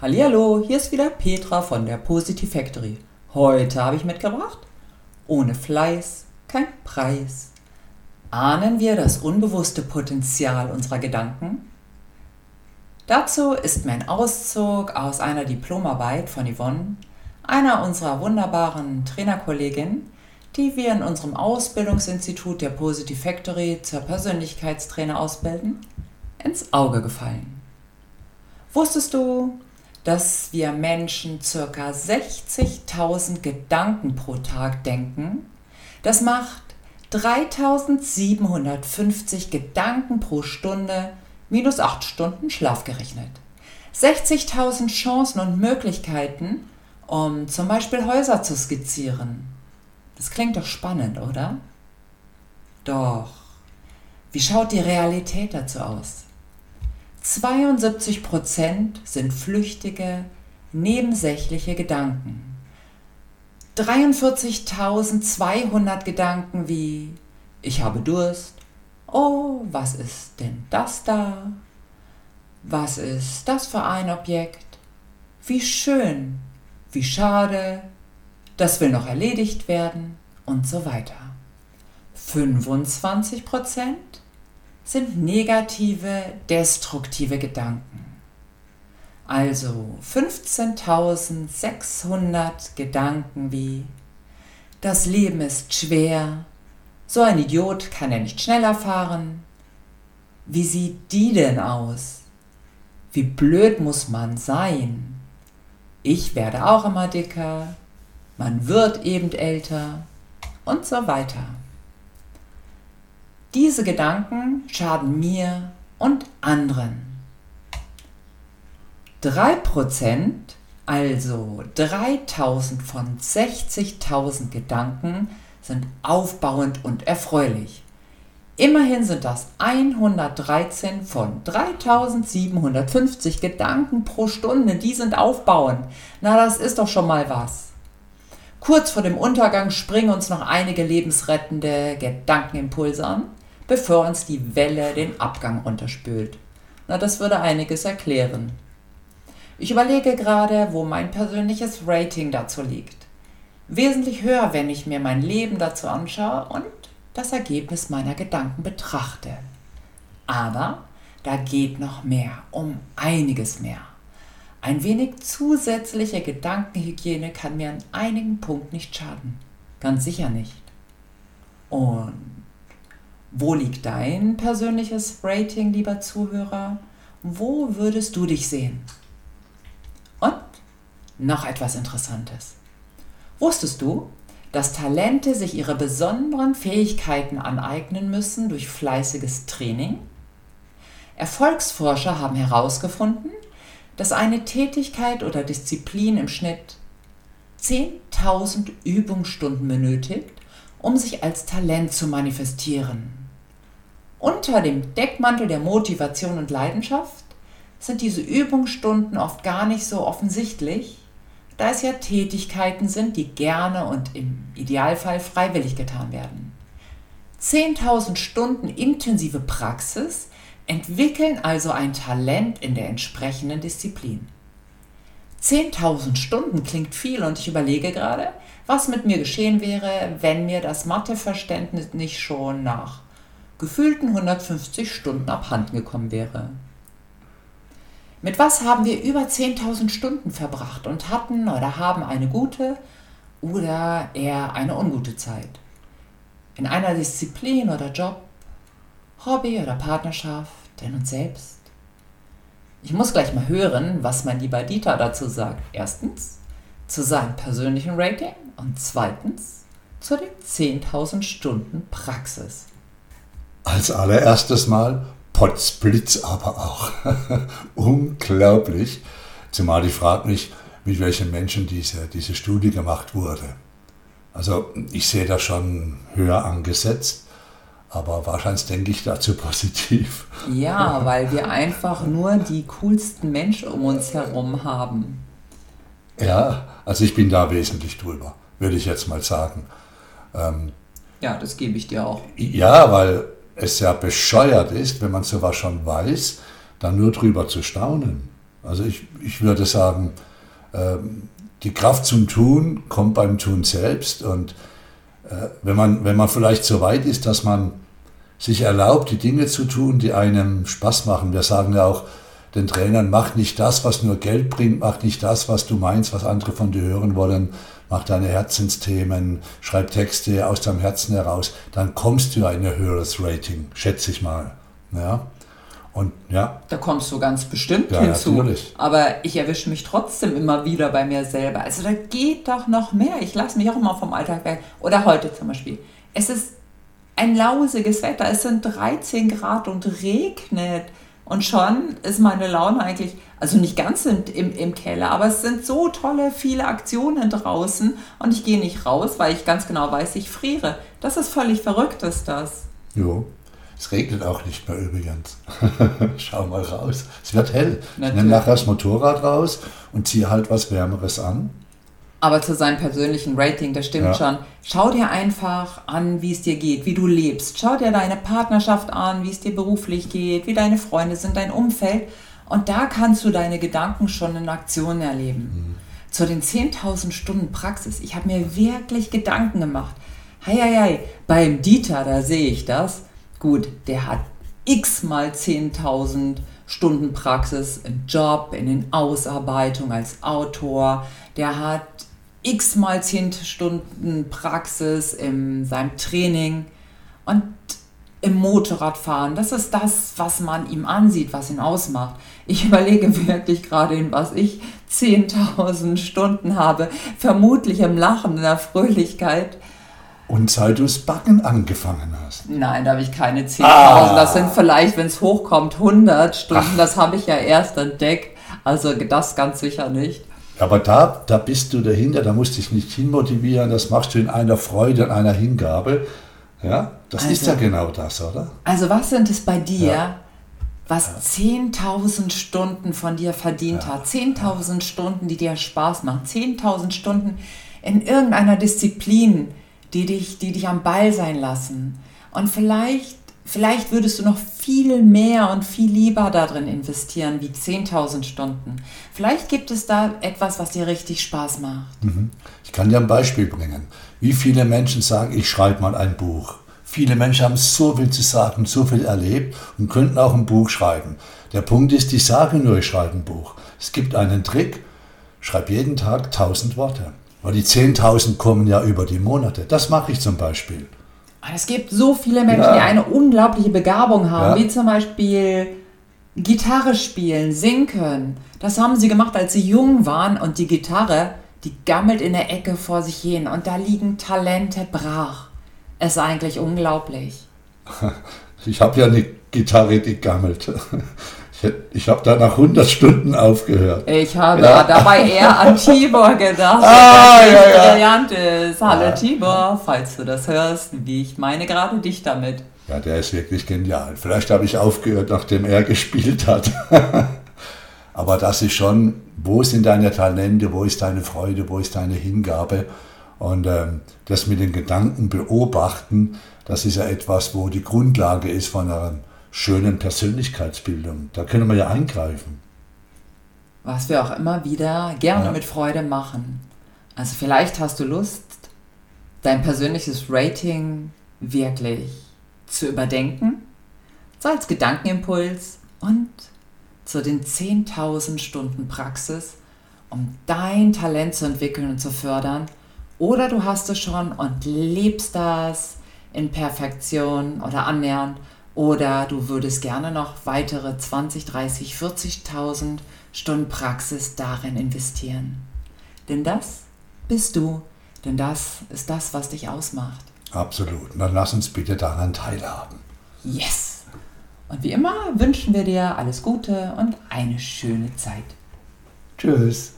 Hallihallo, hier ist wieder Petra von der Positive Factory. Heute habe ich mitgebracht, ohne Fleiß kein Preis. Ahnen wir das unbewusste Potenzial unserer Gedanken? Dazu ist mein Auszug aus einer Diplomarbeit von Yvonne, einer unserer wunderbaren Trainerkolleginnen, die wir in unserem Ausbildungsinstitut der Positive Factory zur Persönlichkeitstrainer ausbilden, ins Auge gefallen. Wusstest du, dass wir Menschen ca. 60.000 Gedanken pro Tag denken? Das macht 3750 Gedanken pro Stunde minus 8 Stunden Schlaf gerechnet. 60.000 Chancen und Möglichkeiten, um zum Beispiel Häuser zu skizzieren. Das klingt doch spannend, oder? Doch. Wie schaut die Realität dazu aus? 72% sind flüchtige, nebensächliche Gedanken. 43.200 Gedanken wie ich habe Durst, oh, was ist denn das da? Was ist das für ein Objekt? Wie schön, wie schade, das will noch erledigt werden und so weiter. 25 Prozent sind negative, destruktive Gedanken. Also 15.600 Gedanken wie das Leben ist schwer, so ein Idiot kann ja nicht schneller fahren. Wie sieht die denn aus? Wie blöd muss man sein? Ich werde auch immer dicker, man wird eben älter und so weiter. Diese Gedanken schaden mir und anderen. 3%, also 3000 von 60.000 Gedanken, sind aufbauend und erfreulich. Immerhin sind das 113 von 3750 Gedanken pro Stunde, die sind aufbauend. Na, das ist doch schon mal was. Kurz vor dem Untergang springen uns noch einige lebensrettende Gedankenimpulse an bevor uns die Welle den Abgang runterspült. Na, das würde einiges erklären. Ich überlege gerade, wo mein persönliches Rating dazu liegt. Wesentlich höher, wenn ich mir mein Leben dazu anschaue und das Ergebnis meiner Gedanken betrachte. Aber da geht noch mehr, um einiges mehr. Ein wenig zusätzliche Gedankenhygiene kann mir an einigen Punkten nicht schaden. Ganz sicher nicht. Und wo liegt dein persönliches Rating, lieber Zuhörer? Wo würdest du dich sehen? Und noch etwas Interessantes. Wusstest du, dass Talente sich ihre besonderen Fähigkeiten aneignen müssen durch fleißiges Training? Erfolgsforscher haben herausgefunden, dass eine Tätigkeit oder Disziplin im Schnitt 10.000 Übungsstunden benötigt, um sich als Talent zu manifestieren. Unter dem Deckmantel der Motivation und Leidenschaft sind diese Übungsstunden oft gar nicht so offensichtlich, da es ja Tätigkeiten sind, die gerne und im Idealfall freiwillig getan werden. 10.000 Stunden intensive Praxis entwickeln also ein Talent in der entsprechenden Disziplin. 10.000 Stunden klingt viel und ich überlege gerade, was mit mir geschehen wäre, wenn mir das Matheverständnis nicht schon nach gefühlten 150 Stunden abhanden gekommen wäre. Mit was haben wir über 10.000 Stunden verbracht und hatten oder haben eine gute oder eher eine ungute Zeit? In einer Disziplin oder Job, Hobby oder Partnerschaft, in uns selbst? Ich muss gleich mal hören, was mein lieber Dieter dazu sagt. Erstens zu seinem persönlichen Rating und zweitens zu den 10.000 Stunden Praxis als allererstes Mal Potzblitz aber auch. Unglaublich. Zumal ich frage mich, mit welchen Menschen diese, diese Studie gemacht wurde. Also ich sehe das schon höher angesetzt, aber wahrscheinlich denke ich dazu positiv. Ja, weil wir einfach nur die coolsten Menschen um uns herum haben. Ja, also ich bin da wesentlich drüber, würde ich jetzt mal sagen. Ähm, ja, das gebe ich dir auch. Ja, weil es ja bescheuert ist, wenn man sowas schon weiß, dann nur drüber zu staunen. Also ich, ich würde sagen, ähm, die Kraft zum Tun kommt beim Tun selbst und wenn, man, wenn man vielleicht so weit ist, dass man sich erlaubt, die Dinge zu tun, die einem Spaß machen. Wir sagen ja auch den Trainern, mach nicht das, was nur Geld bringt, mach nicht das, was du meinst, was andere von dir hören wollen, mach deine Herzensthemen, schreib Texte aus deinem Herzen heraus, dann kommst du in ein höheres Rating, schätze ich mal. Ja. Und ja. Da kommst du ganz bestimmt ja, hinzu. Natürlich. Aber ich erwische mich trotzdem immer wieder bei mir selber. Also da geht doch noch mehr. Ich lasse mich auch immer vom Alltag weg. Oder heute zum Beispiel. Es ist ein lausiges Wetter. Es sind 13 Grad und regnet. Und schon ist meine Laune eigentlich, also nicht ganz im, im, im Keller, aber es sind so tolle, viele Aktionen draußen und ich gehe nicht raus, weil ich ganz genau weiß, ich friere. Das ist völlig verrückt, ist das. Jo. Es regnet auch nicht mehr übrigens. Schau mal raus. Es wird hell. Natürlich. Ich nehme nachher das Motorrad raus und ziehe halt was Wärmeres an. Aber zu seinem persönlichen Rating, das stimmt ja. schon. Schau dir einfach an, wie es dir geht, wie du lebst. Schau dir deine Partnerschaft an, wie es dir beruflich geht, wie deine Freunde sind, dein Umfeld. Und da kannst du deine Gedanken schon in Aktion erleben. Mhm. Zu den 10.000 Stunden Praxis. Ich habe mir wirklich Gedanken gemacht. Hei, hei, hei. Beim Dieter, da sehe ich das. Gut, der hat x mal 10.000 Stunden Praxis im Job, in den Ausarbeitungen als Autor. Der hat x mal 10 Stunden Praxis in seinem Training und im Motorradfahren. Das ist das, was man ihm ansieht, was ihn ausmacht. Ich überlege wirklich gerade, in was ich 10.000 Stunden habe. Vermutlich im Lachen, in der Fröhlichkeit. Und seit du das Backen angefangen hast? Nein, da habe ich keine 10.000. Ah. Das sind vielleicht, wenn es hochkommt, 100 Stunden. Ach. Das habe ich ja erst entdeckt. Also das ganz sicher nicht. Aber da, da bist du dahinter, da musst du dich nicht hinmotivieren, das machst du in einer Freude, in einer Hingabe. Ja, das also, ist ja genau das, oder? Also was sind es bei dir, ja. was ja. 10.000 Stunden von dir verdient ja. hat? 10.000 Stunden, die dir Spaß machen, 10.000 Stunden in irgendeiner Disziplin, die dich, die dich am Ball sein lassen. Und vielleicht Vielleicht würdest du noch viel mehr und viel lieber darin investieren wie 10.000 Stunden. Vielleicht gibt es da etwas, was dir richtig Spaß macht. Mhm. Ich kann dir ein Beispiel bringen. Wie viele Menschen sagen, ich schreibe mal ein Buch. Viele Menschen haben so viel zu sagen, so viel erlebt und könnten auch ein Buch schreiben. Der Punkt ist, die sagen nur, ich schreibe ein Buch. Es gibt einen Trick, schreib jeden Tag 1000 Worte. Weil die 10.000 kommen ja über die Monate. Das mache ich zum Beispiel. Es gibt so viele Menschen, ja. die eine unglaubliche Begabung haben, ja. wie zum Beispiel Gitarre spielen, singen können. Das haben sie gemacht, als sie jung waren und die Gitarre, die gammelt in der Ecke vor sich hin und da liegen Talente brach. Es ist eigentlich unglaublich. Ich habe ja eine Gitarre, die gammelt. Ich habe da nach 100 Stunden aufgehört. Ich habe ja. dabei eher an Tibor gedacht, ah, ja, ja. brillant ist. Hallo ja. Tibor, falls du das hörst, wie ich meine gerade dich damit. Ja, der ist wirklich genial. Vielleicht habe ich aufgehört, nachdem er gespielt hat. Aber das ist schon, wo sind deine Talente, wo ist deine Freude, wo ist deine Hingabe? Und ähm, das mit den Gedanken beobachten, das ist ja etwas, wo die Grundlage ist von einem schönen Persönlichkeitsbildung. Da können wir ja eingreifen. Was wir auch immer wieder gerne ja. mit Freude machen. Also vielleicht hast du Lust, dein persönliches Rating wirklich zu überdenken, so als Gedankenimpuls und zu den 10.000 Stunden Praxis, um dein Talent zu entwickeln und zu fördern. Oder du hast es schon und lebst das in Perfektion oder annähernd oder du würdest gerne noch weitere 20, 30, 40.000 Stunden Praxis darin investieren. Denn das bist du, denn das ist das, was dich ausmacht. Absolut. dann lass uns bitte daran teilhaben. Yes! Und wie immer wünschen wir dir alles Gute und eine schöne Zeit. Tschüss.